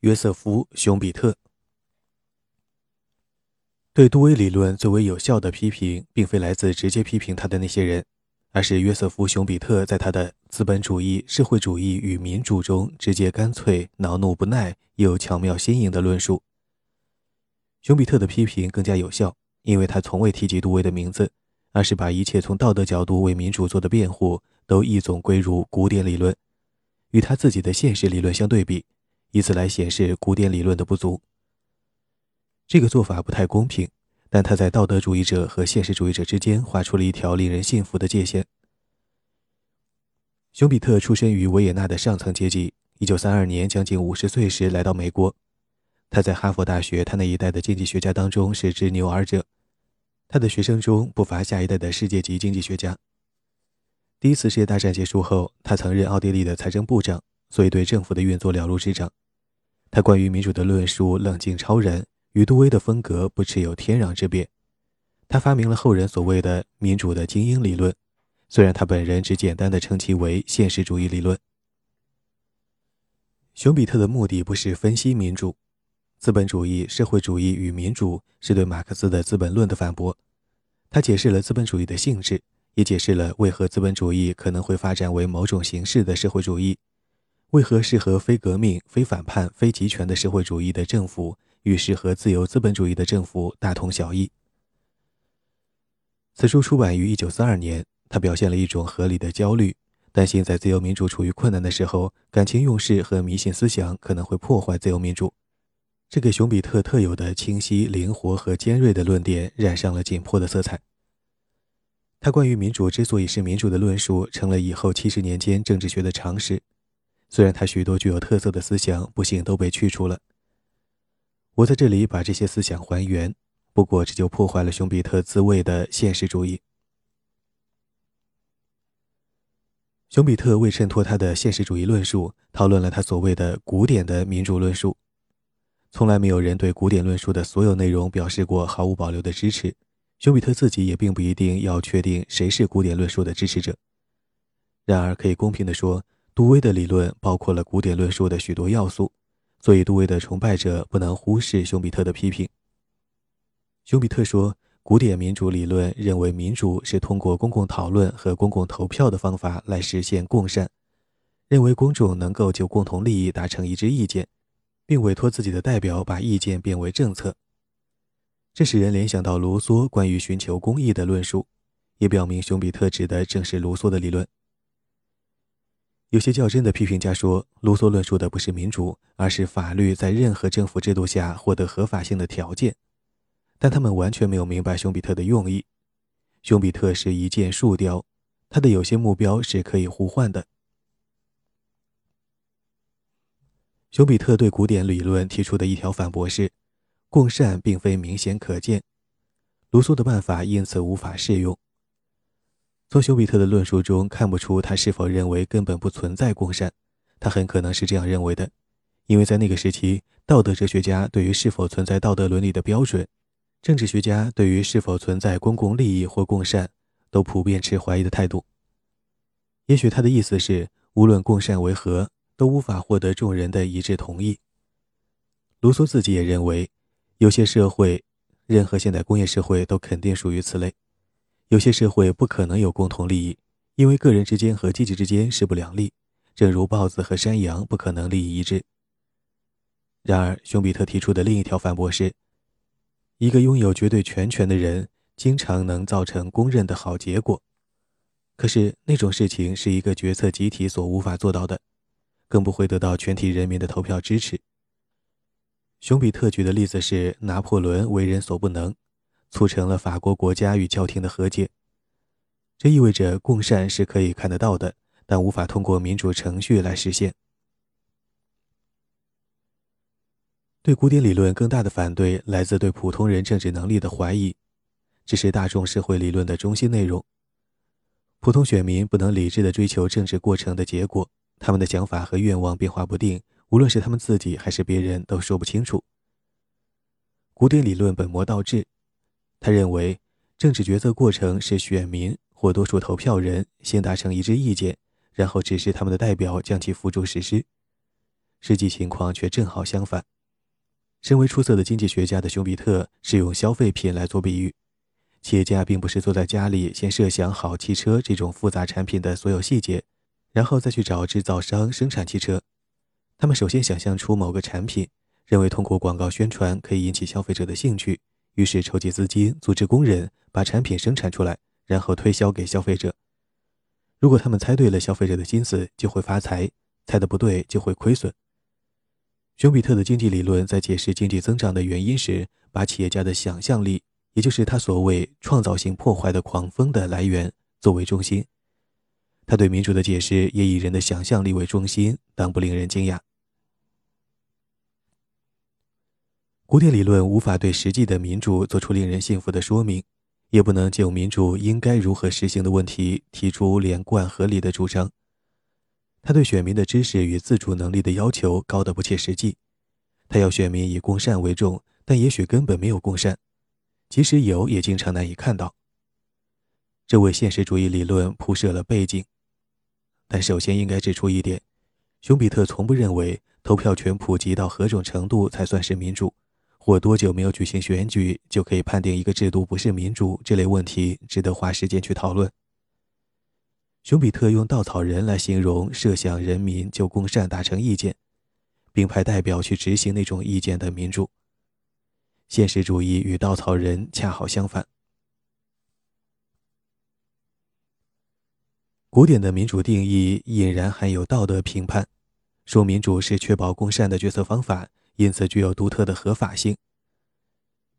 约瑟夫·熊彼特。对杜威理论最为有效的批评，并非来自直接批评他的那些人，而是约瑟夫·熊彼特在他的《资本主义、社会主义与民主》中直接干脆、恼怒不耐又巧妙新颖的论述。熊彼特的批评更加有效，因为他从未提及杜威的名字，而是把一切从道德角度为民主做的辩护都一总归入古典理论，与他自己的现实理论相对比，以此来显示古典理论的不足。这个做法不太公平，但他在道德主义者和现实主义者之间画出了一条令人信服的界限。熊彼特出生于维也纳的上层阶级。1932年，将近50岁时来到美国。他在哈佛大学他那一代的经济学家当中是执牛耳者。他的学生中不乏下一代的世界级经济学家。第一次世界大战结束后，他曾任奥地利的财政部长，所以对政府的运作了如指掌。他关于民主的论述冷静超然。与杜威的风格不持有天壤之别。他发明了后人所谓的“民主的精英理论”，虽然他本人只简单的称其为现实主义理论。熊彼特的目的不是分析民主、资本主义、社会主义与民主，是对马克思的《资本论》的反驳。他解释了资本主义的性质，也解释了为何资本主义可能会发展为某种形式的社会主义，为何适合非革命、非反叛、非集权的社会主义的政府。与适合自由资本主义的政府大同小异。此书出版于1942年。他表现了一种合理的焦虑，担心在自由民主处于困难的时候，感情用事和迷信思想可能会破坏自由民主。这给熊彼特特有的清晰、灵活和尖锐的论点染上了紧迫的色彩。他关于民主之所以是民主的论述，成了以后七十年间政治学的常识。虽然他许多具有特色的思想不幸都被去除了。我在这里把这些思想还原，不过这就破坏了熊彼特自卫的现实主义。熊彼特为衬托他的现实主义论述，讨论了他所谓的古典的民主论述。从来没有人对古典论述的所有内容表示过毫无保留的支持，熊彼特自己也并不一定要确定谁是古典论述的支持者。然而，可以公平地说，杜威的理论包括了古典论述的许多要素。所以，杜威的崇拜者不能忽视熊彼特的批评。熊彼特说，古典民主理论认为，民主是通过公共讨论和公共投票的方法来实现共善，认为公众能够就共同利益达成一致意见，并委托自己的代表把意见变为政策。这使人联想到卢梭关于寻求公义的论述，也表明熊彼特指的正是卢梭的理论。有些较真的批评家说，卢梭论述的不是民主，而是法律在任何政府制度下获得合法性的条件。但他们完全没有明白熊彼特的用意。熊彼特是一箭数雕，他的有些目标是可以互换的。熊彼特对古典理论提出的一条反驳是：共善并非明显可见，卢梭的办法因此无法适用。从休比特的论述中看不出他是否认为根本不存在共善，他很可能是这样认为的，因为在那个时期，道德哲学家对于是否存在道德伦理的标准，政治学家对于是否存在公共利益或共善，都普遍持怀疑的态度。也许他的意思是，无论共善为何，都无法获得众人的一致同意。卢梭自己也认为，有些社会，任何现代工业社会都肯定属于此类。有些社会不可能有共同利益，因为个人之间和阶级之间势不两立，正如豹子和山羊不可能利益一致。然而，熊彼特提出的另一条反驳是：一个拥有绝对全权的人经常能造成公认的好结果，可是那种事情是一个决策集体所无法做到的，更不会得到全体人民的投票支持。熊彼特举的例子是拿破仑为人所不能。促成了法国国家与教廷的和解，这意味着共善是可以看得到的，但无法通过民主程序来实现。对古典理论更大的反对来自对普通人政治能力的怀疑，这是大众社会理论的中心内容。普通选民不能理智地追求政治过程的结果，他们的想法和愿望变化不定，无论是他们自己还是别人都说不清楚。古典理论本末倒置。他认为，政治决策过程是选民或多数投票人先达成一致意见，然后指示他们的代表将其付诸实施。实际情况却正好相反。身为出色的经济学家的熊彼特是用消费品来做比喻。企业家并不是坐在家里先设想好汽车这种复杂产品的所有细节，然后再去找制造商生产汽车。他们首先想象出某个产品，认为通过广告宣传可以引起消费者的兴趣，于是筹集资金，组织工人把产品生产出来，然后推销给消费者。如果他们猜对了消费者的心思，就会发财；猜的不对，就会亏损。熊彼特的经济理论在解释经济增长的原因时，把企业家的想象力。也就是他所谓创造性破坏的狂风的来源作为中心，他对民主的解释也以人的想象力为中心，当不令人惊讶。古典理论无法对实际的民主做出令人信服的说明，也不能就民主应该如何实行的问题提出连贯合理的主张。他对选民的知识与自主能力的要求高得不切实际，他要选民以共善为重，但也许根本没有共善。即使有，也经常难以看到。这为现实主义理论铺设了背景。但首先应该指出一点：熊彼特从不认为投票权普及到何种程度才算是民主，或多久没有举行选举就可以判定一个制度不是民主这类问题值得花时间去讨论。熊彼特用稻草人来形容设想人民就公善达成意见，并派代表去执行那种意见的民主。现实主义与稻草人恰好相反。古典的民主定义隐然含有道德评判，说民主是确保公善的决策方法，因此具有独特的合法性。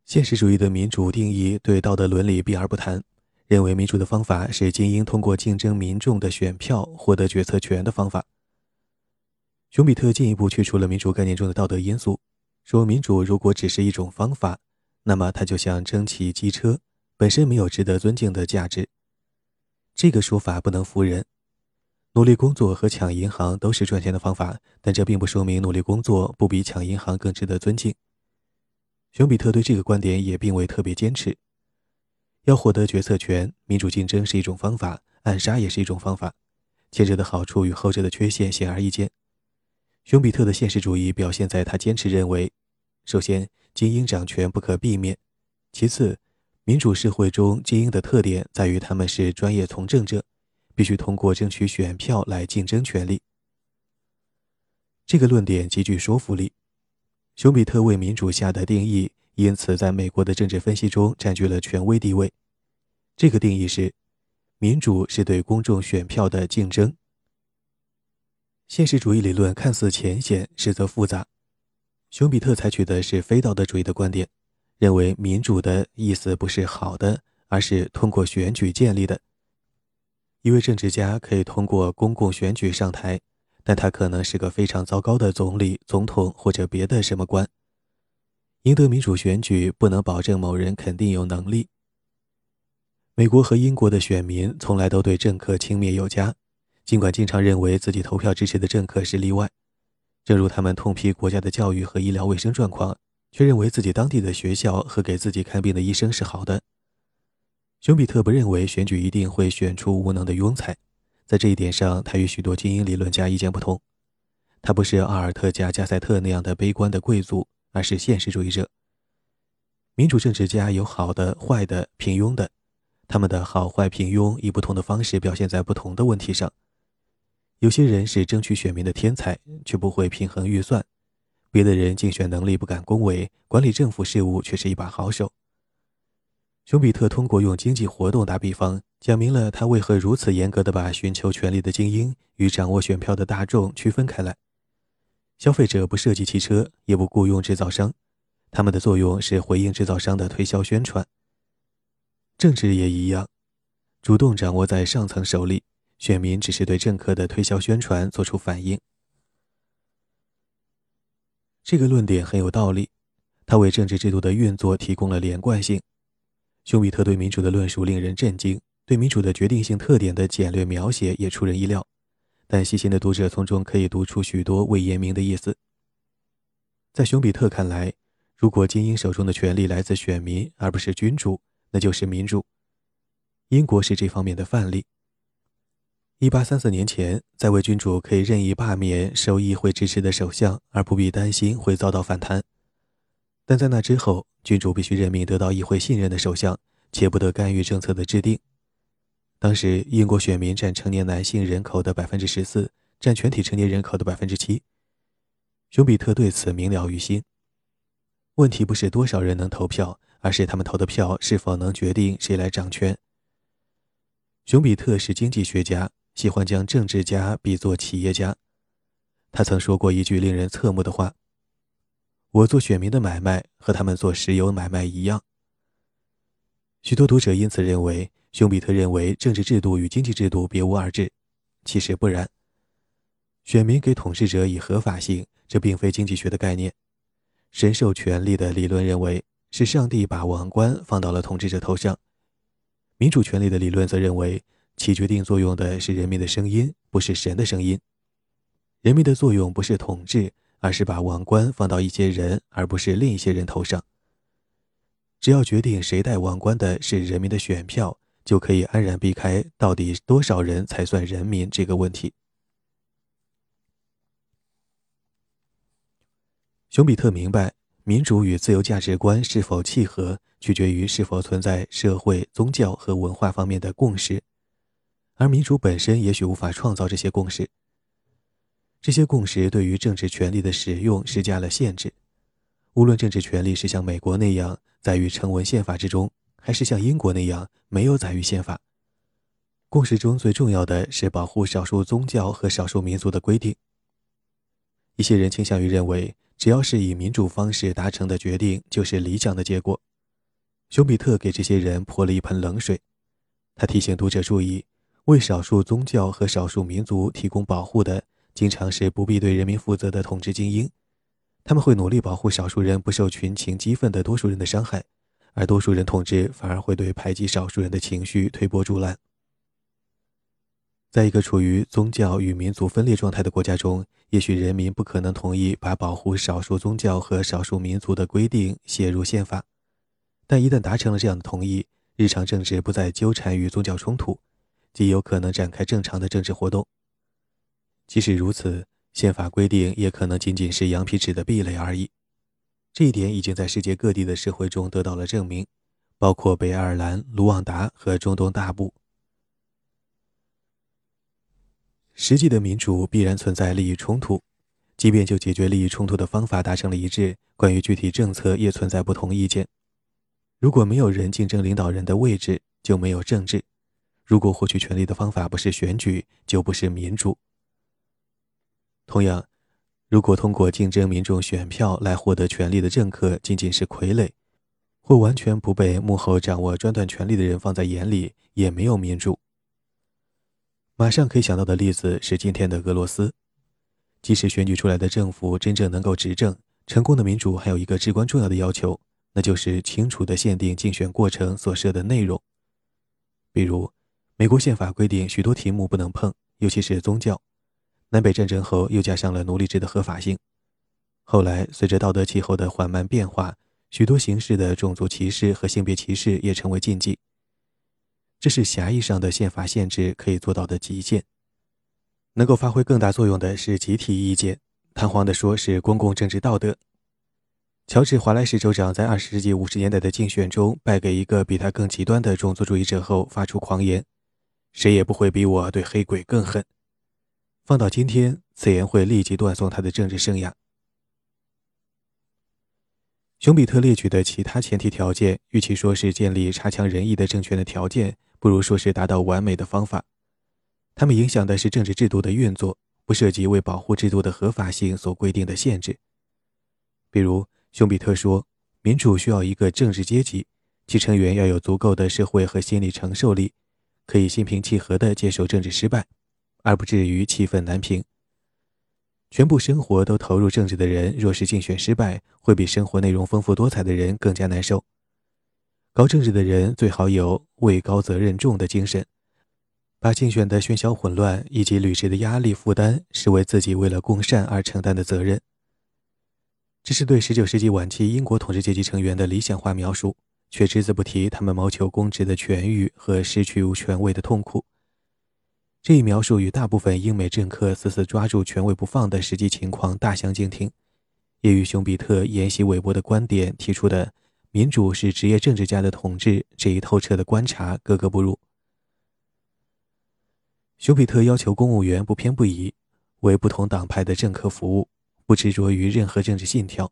现实主义的民主定义对道德伦理避而不谈，认为民主的方法是精英通过竞争民众的选票获得决策权的方法。熊彼特进一步去除了民主概念中的道德因素。说民主如果只是一种方法，那么它就像蒸汽机车，本身没有值得尊敬的价值。这个说法不能服人。努力工作和抢银行都是赚钱的方法，但这并不说明努力工作不比抢银行更值得尊敬。熊彼特对这个观点也并未特别坚持。要获得决策权，民主竞争是一种方法，暗杀也是一种方法，前者的好处与后者的缺陷显而易见。熊彼特的现实主义表现在他坚持认为。首先，精英掌权不可避免；其次，民主社会中精英的特点在于他们是专业从政者，必须通过争取选票来竞争权力。这个论点极具说服力。熊彼特为民主下的定义，因此在美国的政治分析中占据了权威地位。这个定义是：民主是对公众选票的竞争。现实主义理论看似浅显，实则复杂。熊彼特采取的是非道德主义的观点，认为民主的意思不是好的，而是通过选举建立的。一位政治家可以通过公共选举上台，但他可能是个非常糟糕的总理、总统或者别的什么官。赢得民主选举不能保证某人肯定有能力。美国和英国的选民从来都对政客轻蔑有加，尽管经常认为自己投票支持的政客是例外。正如他们痛批国家的教育和医疗卫生状况，却认为自己当地的学校和给自己看病的医生是好的。熊彼特不认为选举一定会选出无能的庸才，在这一点上，他与许多精英理论家意见不同。他不是阿尔特加加塞特那样的悲观的贵族，而是现实主义者。民主政治家有好的、坏的、平庸的，他们的好坏、平庸以不同的方式表现在不同的问题上。有些人是争取选民的天才，却不会平衡预算；别的人竞选能力不敢恭维，管理政府事务却是一把好手。熊彼特通过用经济活动打比方，讲明了他为何如此严格地把寻求权力的精英与掌握选票的大众区分开来。消费者不设计汽车，也不雇佣制造商，他们的作用是回应制造商的推销宣传。政治也一样，主动掌握在上层手里。选民只是对政客的推销宣传做出反应。这个论点很有道理，它为政治制度的运作提供了连贯性。休比特对民主的论述令人震惊，对民主的决定性特点的简略描写也出人意料，但细心的读者从中可以读出许多未言明的意思。在熊彼特看来，如果精英手中的权力来自选民而不是君主，那就是民主。英国是这方面的范例。一八三四年前，在位君主可以任意罢免受议会支持的首相，而不必担心会遭到反弹。但在那之后，君主必须任命得到议会信任的首相，且不得干预政策的制定。当时，英国选民占成年男性人口的百分之十四，占全体成年人口的百分之七。熊彼特对此明了于心。问题不是多少人能投票，而是他们投的票是否能决定谁来掌权。熊彼特是经济学家，喜欢将政治家比作企业家。他曾说过一句令人侧目的话：“我做选民的买卖和他们做石油买卖一样。”许多读者因此认为，熊彼特认为政治制度与经济制度别无二致。其实不然，选民给统治者以合法性。这并非经济学的概念。神授权力的理论认为，是上帝把王冠放到了统治者头上。民主权力的理论则认为，起决定作用的是人民的声音，不是神的声音。人民的作用不是统治，而是把王冠放到一些人，而不是另一些人头上。只要决定谁戴王冠的是人民的选票，就可以安然避开到底多少人才算人民这个问题。熊彼特明白，民主与自由价值观是否契合，取决于是否存在社会、宗教和文化方面的共识，而民主本身也许无法创造这些共识。这些共识对于政治权力的使用施加了限制，无论政治权力是像美国那样载于成文宪法之中，还是像英国那样没有载于宪法。共识中最重要的是保护少数宗教和少数民族的规定。一些人倾向于认为。只要是以民主方式达成的决定，就是理想的结果。熊彼特给这些人泼了一盆冷水。他提醒读者注意，为少数宗教和少数民族提供保护的，经常是不必对人民负责的统治精英。他们会努力保护少数人不受群情激愤的多数人的伤害，而多数人统治反而会对排挤少数人的情绪推波助澜。在一个处于宗教与民族分裂状态的国家中，也许人民不可能同意把保护少数宗教和少数民族的规定写入宪法，但一旦达成了这样的同意，日常政治不再纠缠于宗教冲突，即有可能展开正常的政治活动。即使如此，宪法规定也可能仅仅是羊皮纸的壁垒而已。这一点已经在世界各地的社会中得到了证明，包括北爱尔兰、卢旺达和中东大部。实际的民主必然存在利益冲突，即便就解决利益冲突的方法达成了一致，关于具体政策也存在不同意见。如果没有人竞争领导人的位置，就没有政治；如果获取权力的方法不是选举，就不是民主。同样，如果通过竞争民众选票来获得权力的政客仅仅是傀儡，或完全不被幕后掌握专断权力的人放在眼里，也没有民主。马上可以想到的例子是今天的俄罗斯。即使选举出来的政府真正能够执政，成功的民主还有一个至关重要的要求，那就是清楚地限定竞选过程所涉的内容。比如，美国宪法规定许多题目不能碰，尤其是宗教。南北战争后又加上了奴隶制的合法性。后来，随着道德气候的缓慢变化，许多形式的种族歧视和性别歧视也成为禁忌。这是狭义上的宪法限制可以做到的极限。能够发挥更大作用的是集体意见，堂皇的说是公共政治道德。乔治·华莱士州长在二十世纪五十年代的竞选中败给一个比他更极端的种族主义者后，发出狂言：“谁也不会比我对黑鬼更狠。”放到今天，此言会立即断送他的政治生涯。熊彼特列举的其他前提条件，与其说是建立差强人意的政权的条件。不如说是达到完美的方法，他们影响的是政治制度的运作，不涉及为保护制度的合法性所规定的限制。比如，熊彼特说，民主需要一个政治阶级，其成员要有足够的社会和心理承受力，可以心平气和地接受政治失败，而不至于气愤难平。全部生活都投入政治的人，若是竞选失败，会比生活内容丰富多彩的人更加难受。搞政治的人最好有位高责任重的精神，把竞选的喧嚣混乱以及履职的压力负担视为自己为了共善而承担的责任。这是对19世纪晚期英国统治阶级成员的理想化描述，却只字不提他们谋求公职的权欲和失去权位的痛苦。这一描述与大部分英美政客死死抓住权位不放的实际情况大相径庭，也与熊彼特沿袭韦伯的观点提出的“民主是职业政治家的统治”这一透彻的观察格格不入。熊彼特要求公务员不偏不倚，为不同党派的政客服务，不执着于任何政治信条。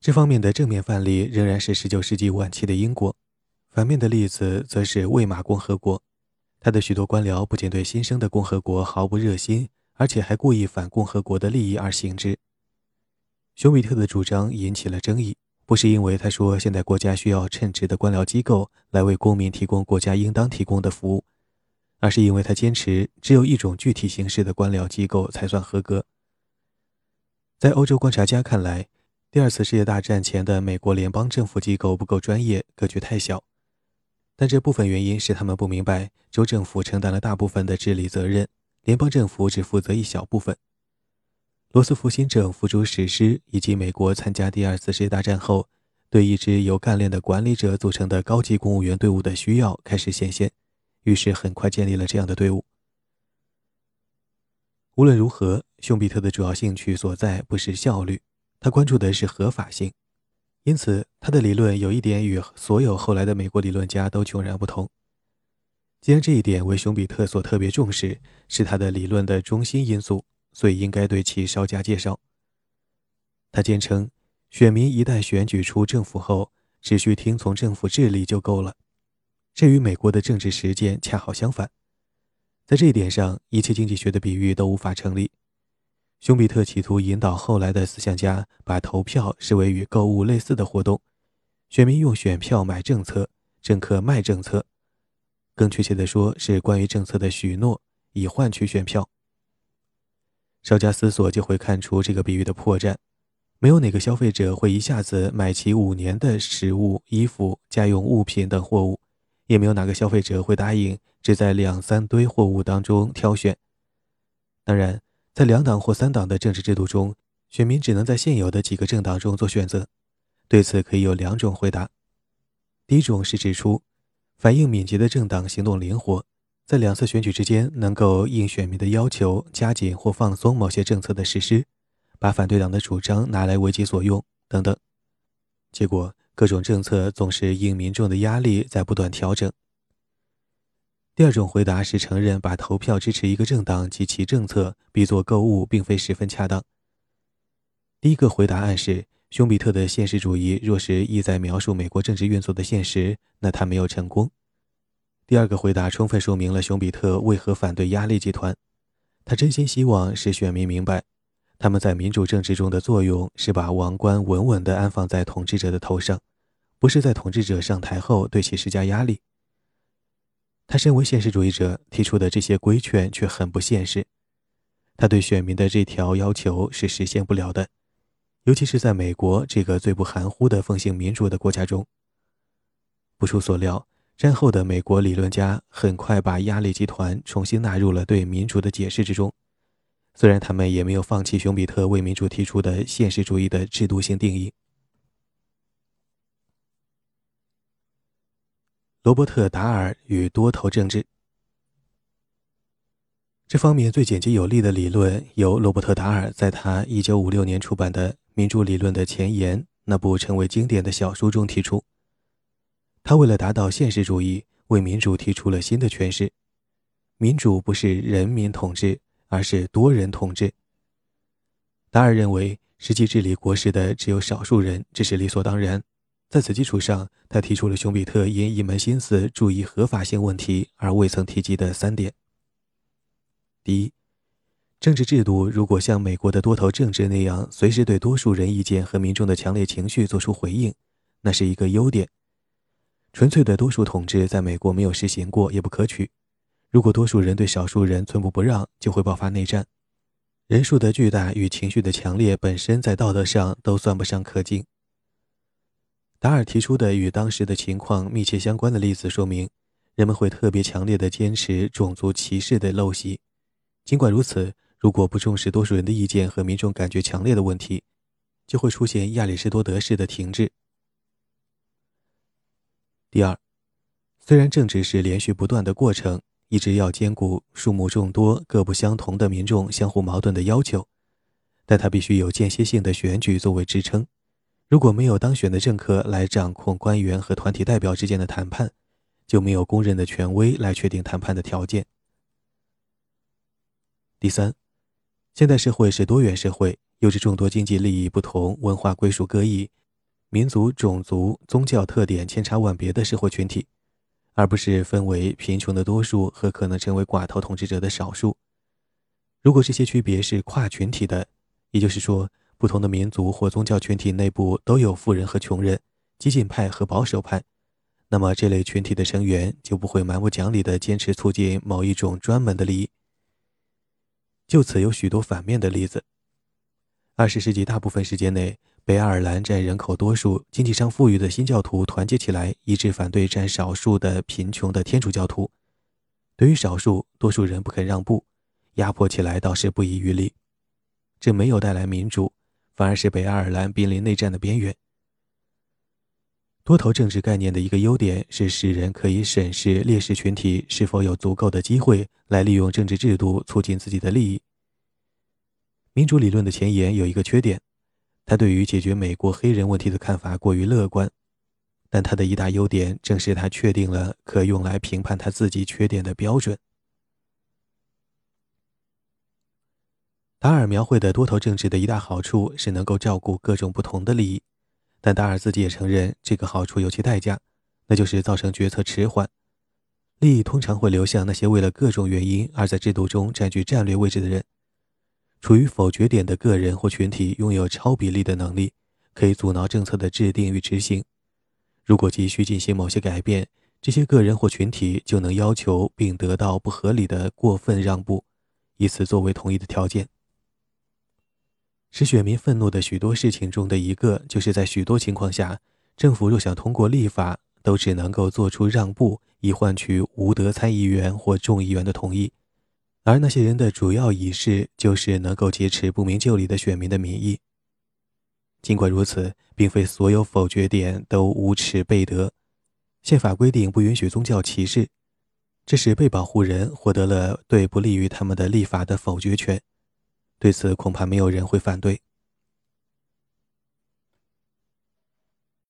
这方面的正面范例仍然是19世纪晚期的英国，反面的例子则是魏玛共和国。他的许多官僚不仅对新生的共和国毫不热心，而且还故意反共和国的利益而行之。熊彼特的主张引起了争议，不是因为他说现在国家需要称职的官僚机构来为公民提供国家应当提供的服务，而是因为他坚持只有一种具体形式的官僚机构才算合格。在欧洲观察家看来，第二次世界大战前的美国联邦政府机构不够专业，格局太小。但这部分原因是他们不明白，州政府承担了大部分的治理责任，联邦政府只负责一小部分。罗斯福新政付诸实施，以及美国参加第二次世界大战后，对一支由干练的管理者组成的高级公务员队伍的需要开始显现，于是很快建立了这样的队伍。无论如何，熊彼特的主要兴趣所在不是效率，他关注的是合法性。因此，他的理论有一点与所有后来的美国理论家都迥然不同。既然这一点为熊彼特所特别重视，是他的理论的中心因素，所以应该对其稍加介绍。他坚称，选民一旦选举出政府后，只需听从政府治理就够了。这与美国的政治实践恰好相反。在这一点上，一切经济学的比喻都无法成立。熊彼特企图引导后来的思想家把投票视为与购物类似的活动，选民用选票买政策，政客卖政策，更确切地说是关于政策的许诺，以换取选票。稍加思索就会看出这个比喻的破绽。没有哪个消费者会一下子买齐五年的食物、衣服、家用物品等货物，也没有哪个消费者会答应只在两三堆货物当中挑选。当然。在两党或三党的政治制度中，选民只能在现有的几个政党中做选择。对此可以有两种回答：第一种是指出，反应敏捷的政党行动灵活，在两次选举之间能够应选民的要求加紧或放松某些政策的实施，把反对党的主张拿来为己所用等等。结果，各种政策总是应民众的压力在不断调整。第二种回答是承认把投票支持一个政党及其政策比作购物，并非十分恰当。第一个回答暗示，熊彼特的现实主义若是意在描述美国政治运作的现实，那他没有成功。第二个回答充分说明了熊彼特为何反对压力集团。他真心希望使选民明白，他们在民主政治中的作用是把王冠稳稳地安放在统治者的头上，不是在统治者上台后对其施加压力。他身为现实主义者提出的这些规劝却很不现实，他对选民的这条要求是实现不了的，尤其是在美国这个最不含糊的奉行民主的国家中。不出所料，战后的美国理论家很快把压力集团重新纳入了对民主的解释之中，虽然他们也没有放弃熊彼特为民主提出的现实主义的制度性定义。罗伯特·达尔与多头政治这方面最简洁有力的理论，由罗伯特·达尔在他1956年出版的《民主理论的前沿》那部成为经典的小书中提出。他为了达到现实主义，为民主提出了新的诠释：民主不是人民统治，而是多人统治。达尔认为，实际治理国事的只有少数人，这是理所当然。在此基础上，他提出了熊彼特因一门心思注意合法性问题而未曾提及的三点：第一，政治制度如果像美国的多头政治那样，随时对多数人意见和民众的强烈情绪做出回应，那是一个优点。纯粹的多数统治在美国没有实行过，也不可取。如果多数人对少数人寸步不让，就会爆发内战。人数的巨大与情绪的强烈本身在道德上都算不上可敬。达尔提出的与当时的情况密切相关的例子说明，人们会特别强烈地坚持种族歧视的陋习。尽管如此，如果不重视多数人的意见和民众感觉强烈的问题，就会出现亚里士多德式的停滞。第二，虽然政治是连续不断的过程，一直要兼顾数目众多、各不相同的民众相互矛盾的要求，但它必须有间歇性的选举作为支撑。如果没有当选的政客来掌控官员和团体代表之间的谈判，就没有公认的权威来确定谈判的条件。第三，现代社会是多元社会，有着众多经济利益不同、文化归属各异、民族、种族、宗教特点千差万别的社会群体，而不是分为贫穷的多数和可能成为寡头统治者的少数。如果这些区别是跨群体的，也就是说，不同的民族或宗教群体内部都有富人和穷人、激进派和保守派。那么，这类群体的成员就不会蛮不讲理地坚持促进某一种专门的利益。就此有许多反面的例子。二十世纪大部分时间内，北爱尔兰占人口多数、经济上富裕的新教徒团结起来，一致反对占少数的贫穷的天主教徒。对于少数，多数人不肯让步，压迫起来倒是不遗余力。这没有带来民主，反而是北爱尔兰濒临内战的边缘。多头政治概念的一个优点是使人可以审视劣势群体是否有足够的机会来利用政治制度促进自己的利益。民主理论的前沿有一个缺点，他对于解决美国黑人问题的看法过于乐观，但他的一大优点正是他确定了可用来评判他自己缺点的标准。达尔描绘的多头政治的一大好处是能够照顾各种不同的利益。但达尔自己也承认，这个好处有其代价，那就是造成决策迟缓。利益通常会流向那些为了各种原因而在制度中占据战略位置的人。处于否决点的个人或群体拥有超比例的能力，可以阻挠政策的制定与执行。如果急需进行某些改变，这些个人或群体就能要求并得到不合理的过分让步，以此作为同意的条件。使选民愤怒的许多事情中的一个，就是在许多情况下，政府若想通过立法，都只能够做出让步，以换取无德参议员或众议员的同意。而那些人的主要仪式，就是能够劫持不明就里的选民的民意。尽管如此，并非所有否决点都无耻备德。宪法规定不允许宗教歧视，这使被保护人获得了对不利于他们的立法的否决权。对此，恐怕没有人会反对。